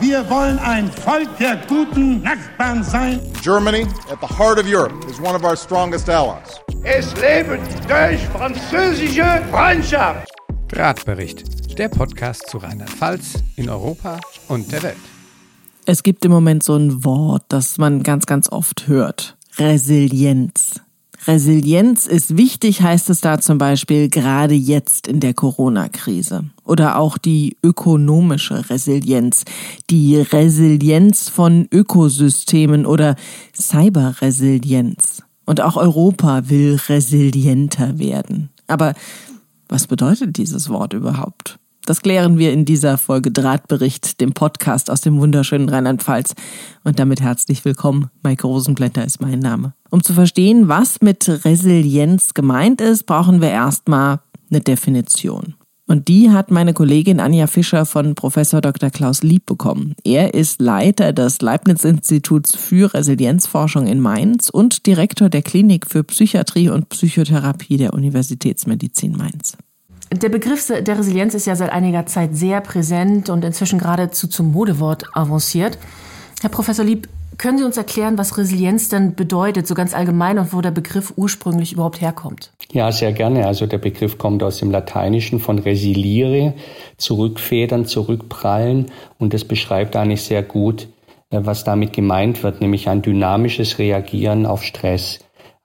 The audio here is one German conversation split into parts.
Wir wollen ein Volk der guten Nachbarn sein. Germany, at the heart of Europe, is one of our strongest allies. Es lebe durch französische Freundschaft. Drahtbericht, der Podcast zu Rheinland-Pfalz in Europa und der Welt. Es gibt im Moment so ein Wort, das man ganz, ganz oft hört. Resilienz. Resilienz ist wichtig, heißt es da zum Beispiel gerade jetzt in der Corona-Krise. Oder auch die ökonomische Resilienz, die Resilienz von Ökosystemen oder Cyberresilienz. Und auch Europa will resilienter werden. Aber was bedeutet dieses Wort überhaupt? Das klären wir in dieser Folge Drahtbericht, dem Podcast aus dem wunderschönen Rheinland-Pfalz. Und damit herzlich willkommen. Maike Rosenblätter ist mein Name. Um zu verstehen, was mit Resilienz gemeint ist, brauchen wir erstmal eine Definition. Und die hat meine Kollegin Anja Fischer von Professor Dr. Klaus Lieb bekommen. Er ist Leiter des Leibniz-Instituts für Resilienzforschung in Mainz und Direktor der Klinik für Psychiatrie und Psychotherapie der Universitätsmedizin Mainz. Der Begriff der Resilienz ist ja seit einiger Zeit sehr präsent und inzwischen geradezu zum Modewort avanciert. Herr Professor Lieb, können Sie uns erklären, was Resilienz denn bedeutet, so ganz allgemein und wo der Begriff ursprünglich überhaupt herkommt? Ja, sehr gerne. Also der Begriff kommt aus dem Lateinischen von resiliere, zurückfedern, zurückprallen und das beschreibt eigentlich sehr gut, äh, was damit gemeint wird, nämlich ein dynamisches Reagieren auf Stress.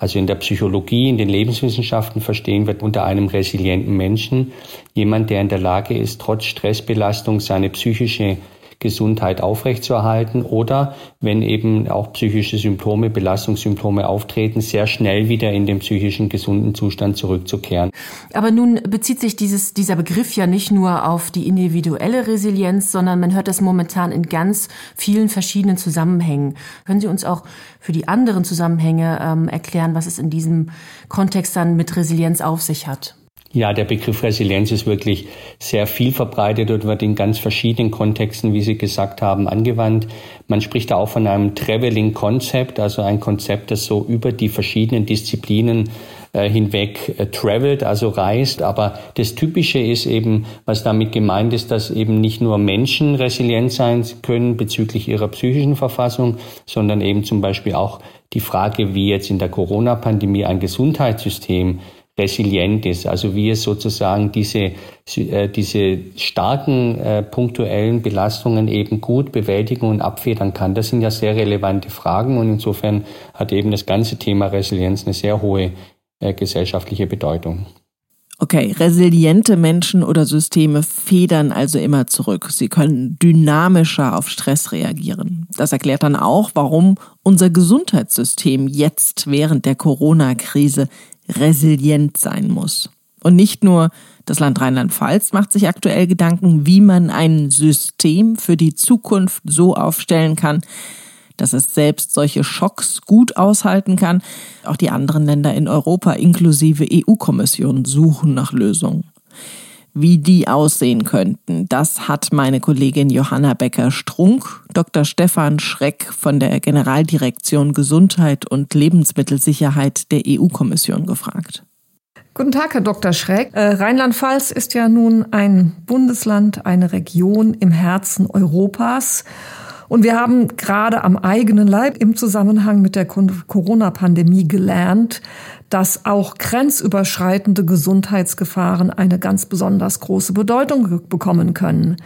Also in der Psychologie, in den Lebenswissenschaften verstehen wir unter einem resilienten Menschen jemand, der in der Lage ist, trotz Stressbelastung seine psychische Gesundheit aufrechtzuerhalten oder wenn eben auch psychische Symptome, Belastungssymptome auftreten, sehr schnell wieder in den psychischen gesunden Zustand zurückzukehren. Aber nun bezieht sich dieses, dieser Begriff ja nicht nur auf die individuelle Resilienz, sondern man hört das momentan in ganz vielen verschiedenen Zusammenhängen. Können Sie uns auch für die anderen Zusammenhänge ähm, erklären, was es in diesem Kontext dann mit Resilienz auf sich hat? Ja, der Begriff Resilienz ist wirklich sehr viel verbreitet und wird in ganz verschiedenen Kontexten, wie Sie gesagt haben, angewandt. Man spricht da auch von einem Traveling Concept, also ein Konzept, das so über die verschiedenen Disziplinen äh, hinweg äh, travelt, also reist. Aber das Typische ist eben, was damit gemeint ist, dass eben nicht nur Menschen resilient sein können bezüglich ihrer psychischen Verfassung, sondern eben zum Beispiel auch die Frage, wie jetzt in der Corona-Pandemie ein Gesundheitssystem resilient ist, also wie es sozusagen diese, äh, diese starken äh, punktuellen Belastungen eben gut bewältigen und abfedern kann. Das sind ja sehr relevante Fragen und insofern hat eben das ganze Thema Resilienz eine sehr hohe äh, gesellschaftliche Bedeutung. Okay, resiliente Menschen oder Systeme federn also immer zurück. Sie können dynamischer auf Stress reagieren. Das erklärt dann auch, warum unser Gesundheitssystem jetzt während der Corona-Krise resilient sein muss. Und nicht nur das Land Rheinland-Pfalz macht sich aktuell Gedanken, wie man ein System für die Zukunft so aufstellen kann, dass es selbst solche Schocks gut aushalten kann. Auch die anderen Länder in Europa inklusive EU-Kommission suchen nach Lösungen. Wie die aussehen könnten, das hat meine Kollegin Johanna Becker-Strunk Dr. Stefan Schreck von der Generaldirektion Gesundheit und Lebensmittelsicherheit der EU-Kommission gefragt. Guten Tag, Herr Dr. Schreck. Äh, Rheinland-Pfalz ist ja nun ein Bundesland, eine Region im Herzen Europas. Und wir haben gerade am eigenen Leib im Zusammenhang mit der Corona-Pandemie gelernt, dass auch grenzüberschreitende Gesundheitsgefahren eine ganz besonders große Bedeutung bekommen können.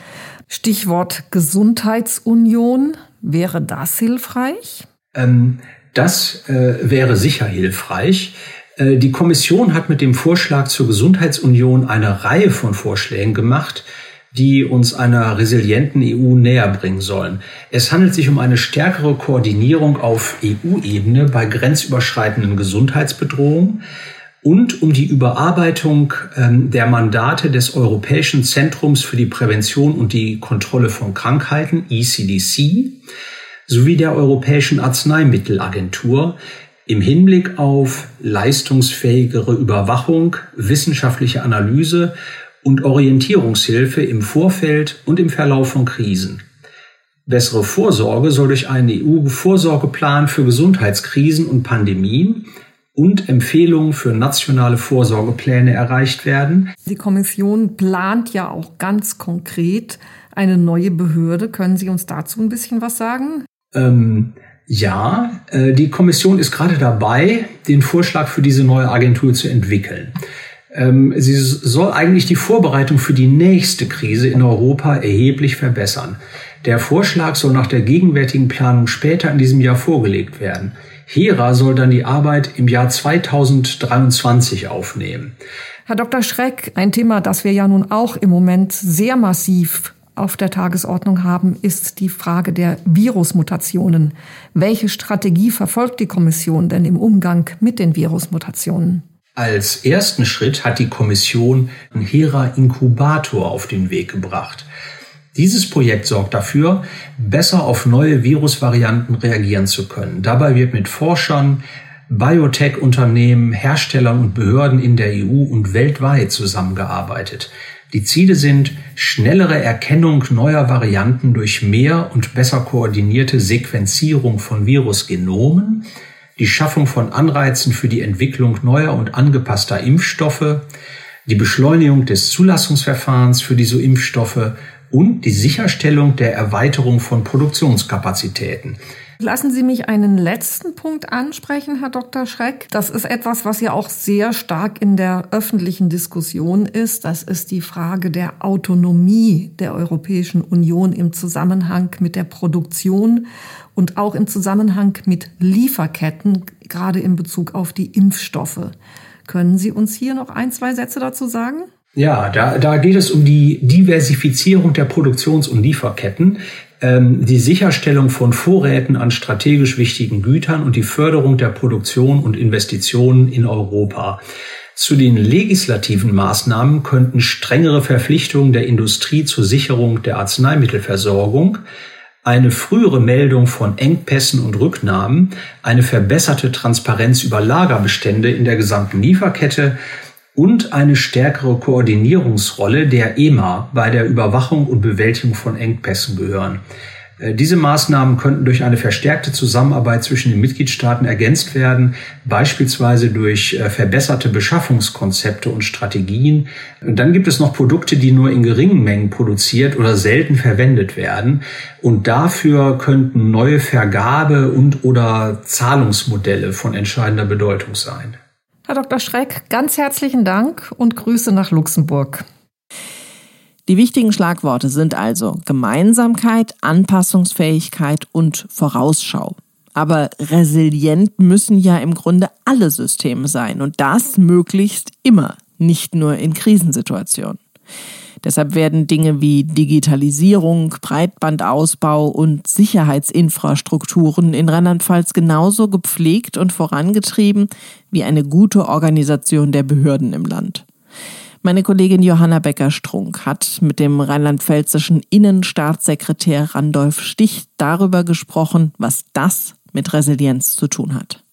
Stichwort Gesundheitsunion, wäre das hilfreich? Ähm, das äh, wäre sicher hilfreich. Äh, die Kommission hat mit dem Vorschlag zur Gesundheitsunion eine Reihe von Vorschlägen gemacht, die uns einer resilienten EU näher bringen sollen. Es handelt sich um eine stärkere Koordinierung auf EU-Ebene bei grenzüberschreitenden Gesundheitsbedrohungen und um die Überarbeitung ähm, der Mandate des Europäischen Zentrums für die Prävention und die Kontrolle von Krankheiten, ECDC, sowie der Europäischen Arzneimittelagentur im Hinblick auf leistungsfähigere Überwachung, wissenschaftliche Analyse und Orientierungshilfe im Vorfeld und im Verlauf von Krisen. Bessere Vorsorge soll durch einen EU-Vorsorgeplan für Gesundheitskrisen und Pandemien und Empfehlungen für nationale Vorsorgepläne erreicht werden. Die Kommission plant ja auch ganz konkret eine neue Behörde. Können Sie uns dazu ein bisschen was sagen? Ähm, ja, äh, die Kommission ist gerade dabei, den Vorschlag für diese neue Agentur zu entwickeln. Ähm, sie soll eigentlich die Vorbereitung für die nächste Krise in Europa erheblich verbessern. Der Vorschlag soll nach der gegenwärtigen Planung später in diesem Jahr vorgelegt werden. Hera soll dann die Arbeit im Jahr 2023 aufnehmen. Herr Dr. Schreck, ein Thema, das wir ja nun auch im Moment sehr massiv auf der Tagesordnung haben, ist die Frage der Virusmutationen. Welche Strategie verfolgt die Kommission denn im Umgang mit den Virusmutationen? Als ersten Schritt hat die Kommission einen HERA-Inkubator auf den Weg gebracht. Dieses Projekt sorgt dafür, besser auf neue Virusvarianten reagieren zu können. Dabei wird mit Forschern, Biotech-Unternehmen, Herstellern und Behörden in der EU und weltweit zusammengearbeitet. Die Ziele sind schnellere Erkennung neuer Varianten durch mehr und besser koordinierte Sequenzierung von Virusgenomen, die Schaffung von Anreizen für die Entwicklung neuer und angepasster Impfstoffe, die Beschleunigung des Zulassungsverfahrens für diese Impfstoffe und die Sicherstellung der Erweiterung von Produktionskapazitäten. Lassen Sie mich einen letzten Punkt ansprechen, Herr Dr. Schreck. Das ist etwas, was ja auch sehr stark in der öffentlichen Diskussion ist. Das ist die Frage der Autonomie der Europäischen Union im Zusammenhang mit der Produktion und auch im Zusammenhang mit Lieferketten, gerade in Bezug auf die Impfstoffe. Können Sie uns hier noch ein, zwei Sätze dazu sagen? Ja, da, da geht es um die Diversifizierung der Produktions- und Lieferketten, ähm, die Sicherstellung von Vorräten an strategisch wichtigen Gütern und die Förderung der Produktion und Investitionen in Europa. Zu den legislativen Maßnahmen könnten strengere Verpflichtungen der Industrie zur Sicherung der Arzneimittelversorgung, eine frühere Meldung von Engpässen und Rücknahmen, eine verbesserte Transparenz über Lagerbestände in der gesamten Lieferkette und eine stärkere Koordinierungsrolle der EMA bei der Überwachung und Bewältigung von Engpässen gehören. Äh, diese Maßnahmen könnten durch eine verstärkte Zusammenarbeit zwischen den Mitgliedstaaten ergänzt werden, beispielsweise durch äh, verbesserte Beschaffungskonzepte und Strategien. Und dann gibt es noch Produkte, die nur in geringen Mengen produziert oder selten verwendet werden. Und dafür könnten neue Vergabe- und oder Zahlungsmodelle von entscheidender Bedeutung sein. Herr Dr. Schreck, ganz herzlichen Dank und Grüße nach Luxemburg. Die wichtigen Schlagworte sind also Gemeinsamkeit, Anpassungsfähigkeit und Vorausschau. Aber resilient müssen ja im Grunde alle Systeme sein und das möglichst immer, nicht nur in Krisensituationen. Deshalb werden Dinge wie Digitalisierung, Breitbandausbau und Sicherheitsinfrastrukturen in Rheinland-Pfalz genauso gepflegt und vorangetrieben wie eine gute Organisation der Behörden im Land. Meine Kollegin Johanna Becker-Strunk hat mit dem rheinland-pfälzischen Innenstaatssekretär Randolph Stich darüber gesprochen, was das mit Resilienz zu tun hat.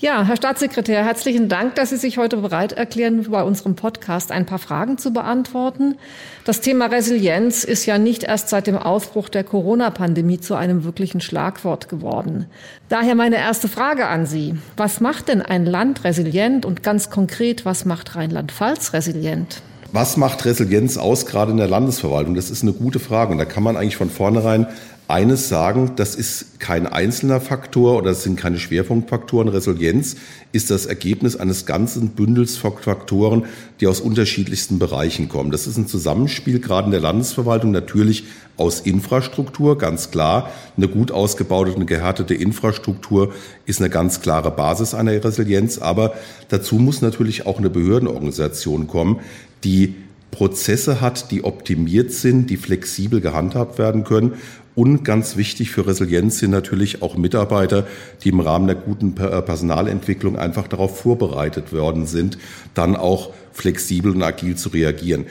Ja, Herr Staatssekretär, herzlichen Dank, dass Sie sich heute bereit erklären, bei unserem Podcast ein paar Fragen zu beantworten. Das Thema Resilienz ist ja nicht erst seit dem Ausbruch der Corona-Pandemie zu einem wirklichen Schlagwort geworden. Daher meine erste Frage an Sie. Was macht denn ein Land resilient und ganz konkret, was macht Rheinland-Pfalz resilient? Was macht Resilienz aus, gerade in der Landesverwaltung? Das ist eine gute Frage. Und da kann man eigentlich von vornherein eines sagen, das ist kein einzelner Faktor oder es sind keine Schwerpunktfaktoren. Resilienz ist das Ergebnis eines ganzen Bündels von Faktoren, die aus unterschiedlichsten Bereichen kommen. Das ist ein Zusammenspiel gerade in der Landesverwaltung natürlich aus Infrastruktur, ganz klar. Eine gut ausgebaute, eine gehärtete Infrastruktur ist eine ganz klare Basis einer Resilienz. Aber dazu muss natürlich auch eine Behördenorganisation kommen, die Prozesse hat, die optimiert sind, die flexibel gehandhabt werden können und ganz wichtig für Resilienz sind natürlich auch Mitarbeiter, die im Rahmen der guten äh, Personalentwicklung einfach darauf vorbereitet worden sind, dann auch flexibel und agil zu reagieren.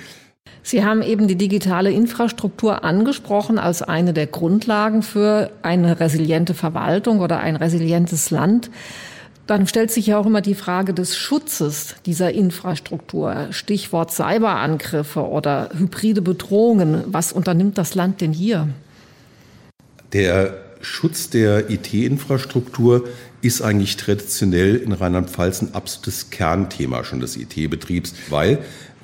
Sie haben eben die digitale Infrastruktur angesprochen als eine der Grundlagen für eine resiliente Verwaltung oder ein resilientes Land. Dann stellt sich ja auch immer die Frage des Schutzes dieser Infrastruktur. Stichwort Cyberangriffe oder hybride Bedrohungen. Was unternimmt das Land denn hier? Der Schutz der IT-Infrastruktur ist eigentlich traditionell in Rheinland-Pfalz ein absolutes Kernthema schon des IT-Betriebs, weil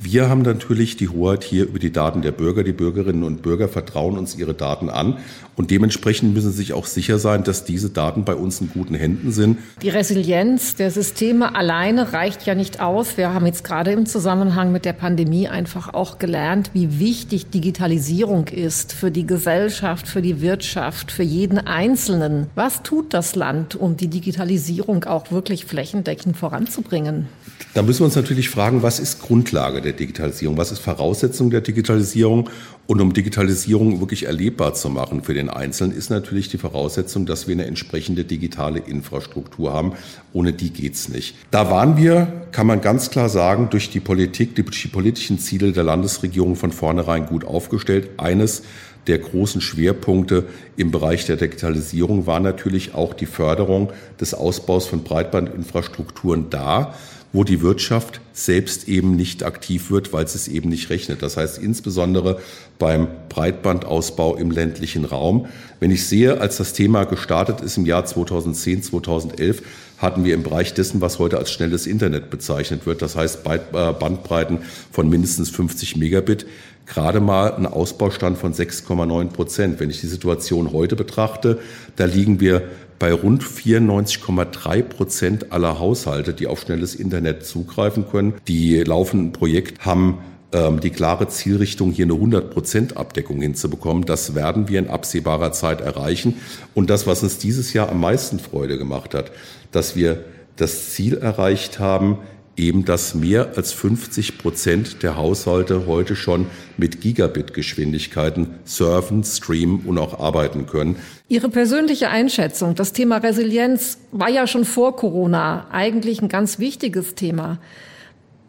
Wir haben natürlich die Hoheit hier über die Daten der Bürger. Die Bürgerinnen und Bürger vertrauen uns ihre Daten an und dementsprechend müssen sie sich auch sicher sein, dass diese Daten bei uns in guten Händen sind. Die Resilienz der Systeme alleine reicht ja nicht aus. Wir haben jetzt gerade im Zusammenhang mit der Pandemie einfach auch gelernt, wie wichtig Digitalisierung ist für die Gesellschaft, für die Wirtschaft, für jeden Einzelnen. Was tut das Land, um die Digitalisierung auch wirklich flächendeckend voranzubringen? Da müssen wir uns natürlich fragen, was ist Grundlage der Digitalisierung? Was ist Voraussetzung der Digitalisierung? Und um Digitalisierung wirklich erlebbar zu machen für den Einzelnen, ist natürlich die Voraussetzung, dass wir eine entsprechende digitale Infrastruktur haben. Ohne die geht's nicht. Da waren wir, kann man ganz klar sagen, durch die Politik, die politischen Ziele der Landesregierung von vornherein gut aufgestellt. Eines der großen Schwerpunkte im Bereich der Digitalisierung war natürlich auch die Förderung des Ausbaus von Breitbandinfrastrukturen da wo die Wirtschaft selbst eben nicht aktiv wird, weil es eben nicht rechnet. Das heißt insbesondere beim Breitbandausbau im ländlichen Raum. Wenn ich sehe, als das Thema gestartet ist im Jahr 2010, 2011, hatten wir im Bereich dessen, was heute als schnelles Internet bezeichnet wird, das heißt äh, Bandbreiten von mindestens 50 Megabit, gerade mal einen Ausbaustand von 6,9 Prozent. Wenn ich die Situation heute betrachte, da liegen wir bei rund 94,3 Prozent aller Haushalte, die auf schnelles Internet zugreifen können. Die laufenden Projekte haben ähm, die klare Zielrichtung, hier eine 100 Prozent Abdeckung hinzubekommen. Das werden wir in absehbarer Zeit erreichen. Und das, was uns dieses Jahr am meisten Freude gemacht hat, dass wir das Ziel erreicht haben, eben, dass mehr als 50 Prozent der Haushalte heute schon mit Gigabit-Geschwindigkeiten surfen, streamen und auch arbeiten können. Ihre persönliche Einschätzung, das Thema Resilienz war ja schon vor Corona eigentlich ein ganz wichtiges Thema.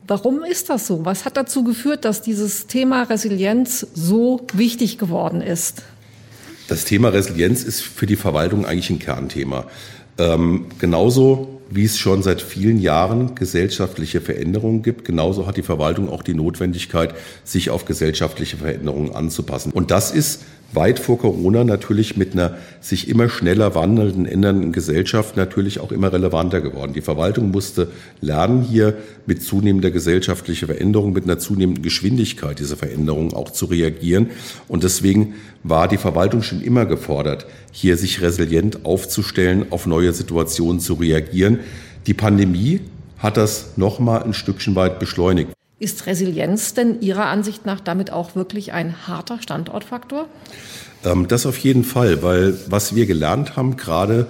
Warum ist das so? Was hat dazu geführt, dass dieses Thema Resilienz so wichtig geworden ist? Das Thema Resilienz ist für die Verwaltung eigentlich ein Kernthema. Ähm, genauso wie es schon seit vielen Jahren gesellschaftliche Veränderungen gibt, genauso hat die Verwaltung auch die Notwendigkeit, sich auf gesellschaftliche Veränderungen anzupassen. Und das ist weit vor Corona natürlich mit einer sich immer schneller wandelnden, ändernden Gesellschaft natürlich auch immer relevanter geworden. Die Verwaltung musste lernen, hier mit zunehmender gesellschaftlicher Veränderung, mit einer zunehmenden Geschwindigkeit dieser Veränderungen auch zu reagieren. Und deswegen war die Verwaltung schon immer gefordert, hier sich resilient aufzustellen, auf neue Situationen zu reagieren. Die Pandemie hat das nochmal ein Stückchen weit beschleunigt. Ist Resilienz denn Ihrer Ansicht nach damit auch wirklich ein harter Standortfaktor? Ähm, das auf jeden Fall, weil was wir gelernt haben, gerade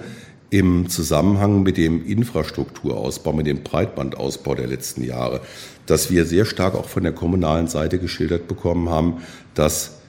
im Zusammenhang mit dem Infrastrukturausbau, mit dem Breitbandausbau der letzten Jahre, dass wir sehr stark auch von der kommunalen Seite geschildert bekommen haben, dass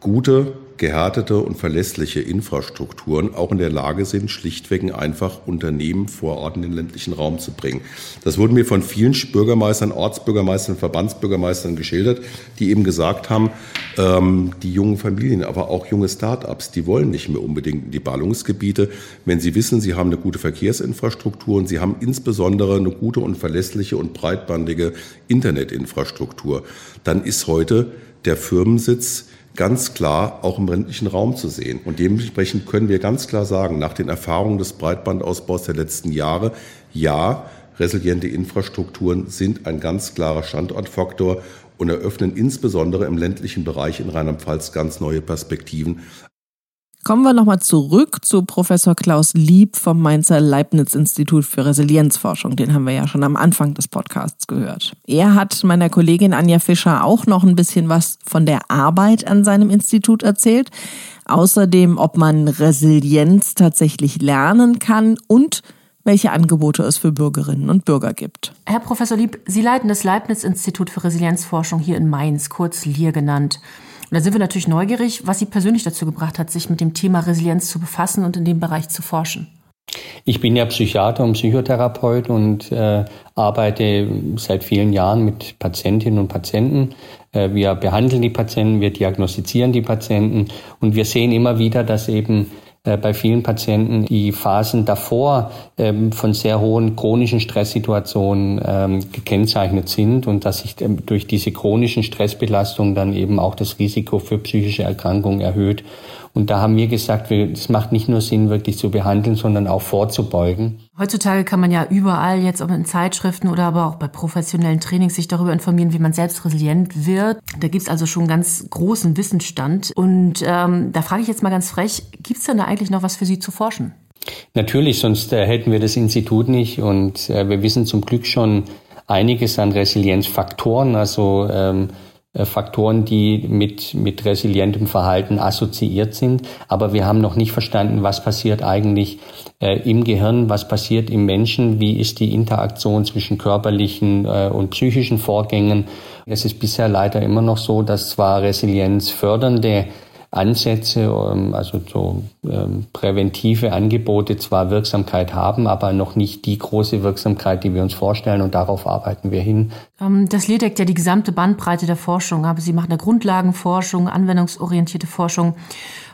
gute gehärtete und verlässliche Infrastrukturen auch in der Lage sind, schlichtweg einfach Unternehmen vor Ort in den ländlichen Raum zu bringen. Das wurde mir von vielen Bürgermeistern, Ortsbürgermeistern, Verbandsbürgermeistern geschildert, die eben gesagt haben, ähm, die jungen Familien, aber auch junge Start-ups, die wollen nicht mehr unbedingt in die Ballungsgebiete, wenn sie wissen, sie haben eine gute Verkehrsinfrastruktur und sie haben insbesondere eine gute und verlässliche und breitbandige Internetinfrastruktur. Dann ist heute der Firmensitz ganz klar auch im ländlichen Raum zu sehen. Und dementsprechend können wir ganz klar sagen, nach den Erfahrungen des Breitbandausbaus der letzten Jahre, ja, resiliente Infrastrukturen sind ein ganz klarer Standortfaktor und eröffnen insbesondere im ländlichen Bereich in Rheinland-Pfalz ganz neue Perspektiven. Kommen wir nochmal zurück zu Professor Klaus Lieb vom Mainzer Leibniz-Institut für Resilienzforschung. Den haben wir ja schon am Anfang des Podcasts gehört. Er hat meiner Kollegin Anja Fischer auch noch ein bisschen was von der Arbeit an seinem Institut erzählt. Außerdem, ob man Resilienz tatsächlich lernen kann und welche Angebote es für Bürgerinnen und Bürger gibt. Herr Professor Lieb, Sie leiten das Leibniz-Institut für Resilienzforschung hier in Mainz, kurz LIR genannt. Und da sind wir natürlich neugierig, was Sie persönlich dazu gebracht hat, sich mit dem Thema Resilienz zu befassen und in dem Bereich zu forschen. Ich bin ja Psychiater und Psychotherapeut und äh, arbeite seit vielen Jahren mit Patientinnen und Patienten. Äh, wir behandeln die Patienten, wir diagnostizieren die Patienten und wir sehen immer wieder, dass eben bei vielen Patienten die Phasen davor ähm, von sehr hohen chronischen Stresssituationen ähm, gekennzeichnet sind und dass sich ähm, durch diese chronischen Stressbelastungen dann eben auch das Risiko für psychische Erkrankungen erhöht. Und da haben wir gesagt, es macht nicht nur Sinn, wirklich zu behandeln, sondern auch vorzubeugen. Heutzutage kann man ja überall jetzt, ob in Zeitschriften oder aber auch bei professionellen Trainings, sich darüber informieren, wie man selbst resilient wird. Da gibt's also schon ganz großen Wissensstand. Und ähm, da frage ich jetzt mal ganz frech, gibt's denn da eigentlich noch was für Sie zu forschen? Natürlich, sonst äh, hätten wir das Institut nicht. Und äh, wir wissen zum Glück schon einiges an Resilienzfaktoren. Also ähm, äh, Faktoren, die mit, mit resilientem Verhalten assoziiert sind. Aber wir haben noch nicht verstanden, was passiert eigentlich äh, im Gehirn, was passiert im Menschen, wie ist die Interaktion zwischen körperlichen äh, und psychischen Vorgängen. Es ist bisher leider immer noch so, dass zwar resilienzfördernde Ansätze, ähm, also so ähm, präventive Angebote zwar Wirksamkeit haben, aber noch nicht die große Wirksamkeit, die wir uns vorstellen und darauf arbeiten wir hin. Ähm, das Lied deckt ja die gesamte Bandbreite der Forschung, aber Sie machen eine Grundlagenforschung, anwendungsorientierte Forschung.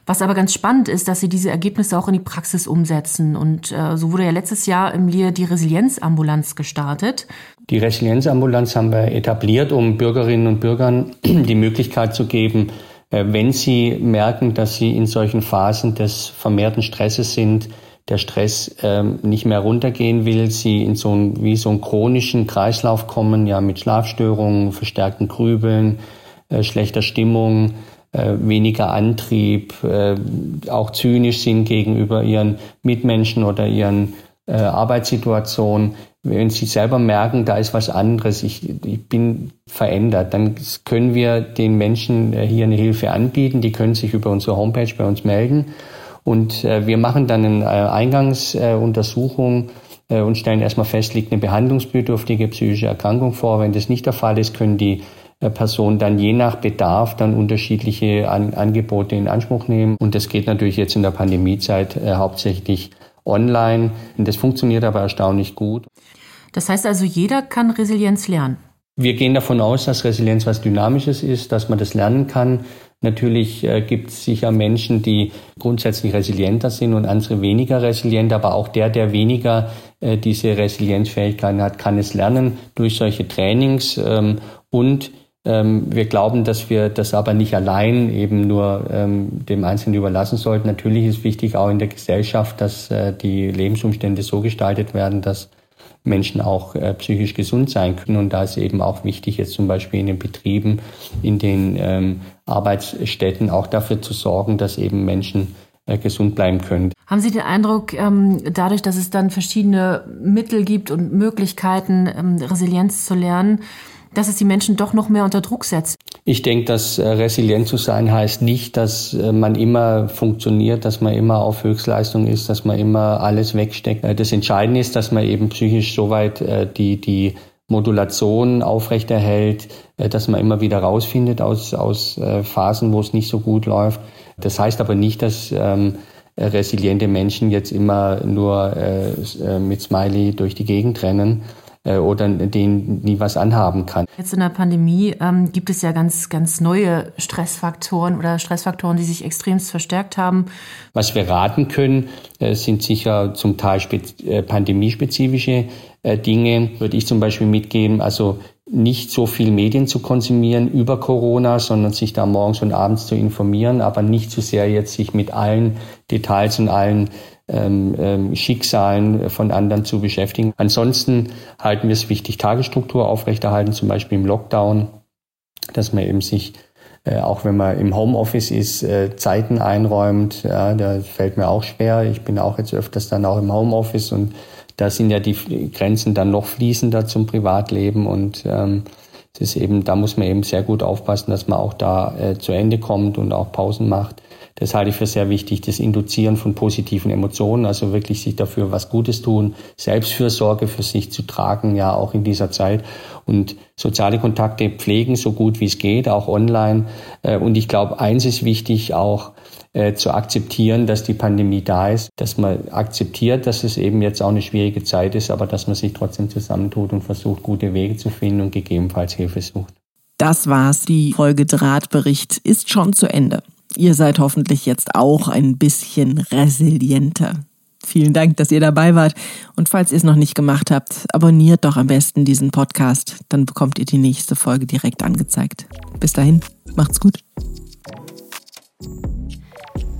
Was aber ganz spannend ist, dass Sie diese Ergebnisse auch in die Praxis umsetzen. Und äh, so wurde ja letztes Jahr im LIR die Resilienzambulanz gestartet. Die Resilienzambulanz haben wir etabliert, um Bürgerinnen und Bürgern die Möglichkeit zu geben, wenn Sie merken, dass Sie in solchen Phasen des vermehrten Stresses sind, der Stress ähm, nicht mehr runtergehen will, Sie in so einen, wie so einen chronischen Kreislauf kommen, ja mit Schlafstörungen, verstärkten Grübeln, äh, schlechter Stimmung, äh, weniger Antrieb, äh, auch zynisch sind gegenüber ihren Mitmenschen oder ihren äh, Arbeitssituationen, wenn sie selber merken, da ist was anderes, ich, ich bin verändert, dann können wir den Menschen äh, hier eine Hilfe anbieten. Die können sich über unsere Homepage bei uns melden. Und äh, wir machen dann eine äh, Eingangsuntersuchung und stellen erstmal fest, liegt eine behandlungsbedürftige psychische Erkrankung vor. Wenn das nicht der Fall ist, können die Personen dann je nach Bedarf dann unterschiedliche An Angebote in Anspruch nehmen. Und das geht natürlich jetzt in der Pandemiezeit hauptsächlich online. Das funktioniert aber erstaunlich gut. Das heißt also, jeder kann Resilienz lernen. Wir gehen davon aus, dass Resilienz was Dynamisches ist, dass man das lernen kann. Natürlich äh, gibt es sicher Menschen, die grundsätzlich resilienter sind und andere weniger resilient, aber auch der, der weniger äh, diese Resilienzfähigkeiten hat, kann es lernen durch solche Trainings. Ähm, und wir glauben, dass wir das aber nicht allein eben nur ähm, dem Einzelnen überlassen sollten. Natürlich ist wichtig auch in der Gesellschaft, dass äh, die Lebensumstände so gestaltet werden, dass Menschen auch äh, psychisch gesund sein können. Und da ist eben auch wichtig, jetzt zum Beispiel in den Betrieben, in den ähm, Arbeitsstätten auch dafür zu sorgen, dass eben Menschen äh, gesund bleiben können. Haben Sie den Eindruck, ähm, dadurch, dass es dann verschiedene Mittel gibt und Möglichkeiten, ähm, Resilienz zu lernen, dass es die Menschen doch noch mehr unter Druck setzt. Ich denke, dass äh, resilient zu sein heißt nicht, dass äh, man immer funktioniert, dass man immer auf Höchstleistung ist, dass man immer alles wegsteckt. Äh, das Entscheidende ist, dass man eben psychisch soweit die, die Modulation aufrechterhält, dass man immer wieder rausfindet aus, aus Phasen, wo es nicht so gut läuft. Das heißt aber nicht, dass ähm, resiliente Menschen jetzt immer nur äh, mit Smiley durch die Gegend rennen oder denen nie was anhaben kann. Jetzt in der Pandemie ähm, gibt es ja ganz, ganz neue Stressfaktoren oder Stressfaktoren, die sich extremst verstärkt haben. Was wir raten können, äh, sind sicher zum Teil äh, pandemiespezifische äh, Dinge, würde ich zum Beispiel mitgeben. Also nicht so viel Medien zu konsumieren über Corona, sondern sich da morgens und abends zu informieren, aber nicht zu so sehr jetzt sich mit allen Details und allen ähm, ähm, Schicksalen von anderen zu beschäftigen. Ansonsten halten wir es wichtig, Tagesstruktur aufrechterhalten, zum Beispiel im Lockdown, dass man eben sich äh, auch wenn man im Homeoffice ist, äh, Zeiten einräumt. Ja, da fällt mir auch schwer. Ich bin auch jetzt öfters dann auch im Homeoffice und da sind ja die Grenzen dann noch fließender zum Privatleben und ähm, es ist eben, da muss man eben sehr gut aufpassen, dass man auch da äh, zu Ende kommt und auch Pausen macht. Das halte ich für sehr wichtig, das Induzieren von positiven Emotionen, also wirklich sich dafür was Gutes tun, Selbstfürsorge für sich zu tragen, ja auch in dieser Zeit und soziale Kontakte pflegen, so gut wie es geht, auch online. Äh, und ich glaube, eins ist wichtig, auch äh, zu akzeptieren, dass die Pandemie da ist, dass man akzeptiert, dass es eben jetzt auch eine schwierige Zeit ist, aber dass man sich trotzdem zusammentut und versucht, gute Wege zu finden und gegebenenfalls Hilfe sucht. Das war's. Die Folge Drahtbericht ist schon zu Ende. Ihr seid hoffentlich jetzt auch ein bisschen resilienter. Vielen Dank, dass ihr dabei wart. Und falls ihr es noch nicht gemacht habt, abonniert doch am besten diesen Podcast. Dann bekommt ihr die nächste Folge direkt angezeigt. Bis dahin, macht's gut.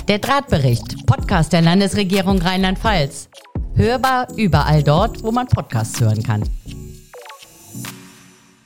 Der Drahtbericht, Podcast der Landesregierung Rheinland-Pfalz. Hörbar überall dort, wo man Podcasts hören kann.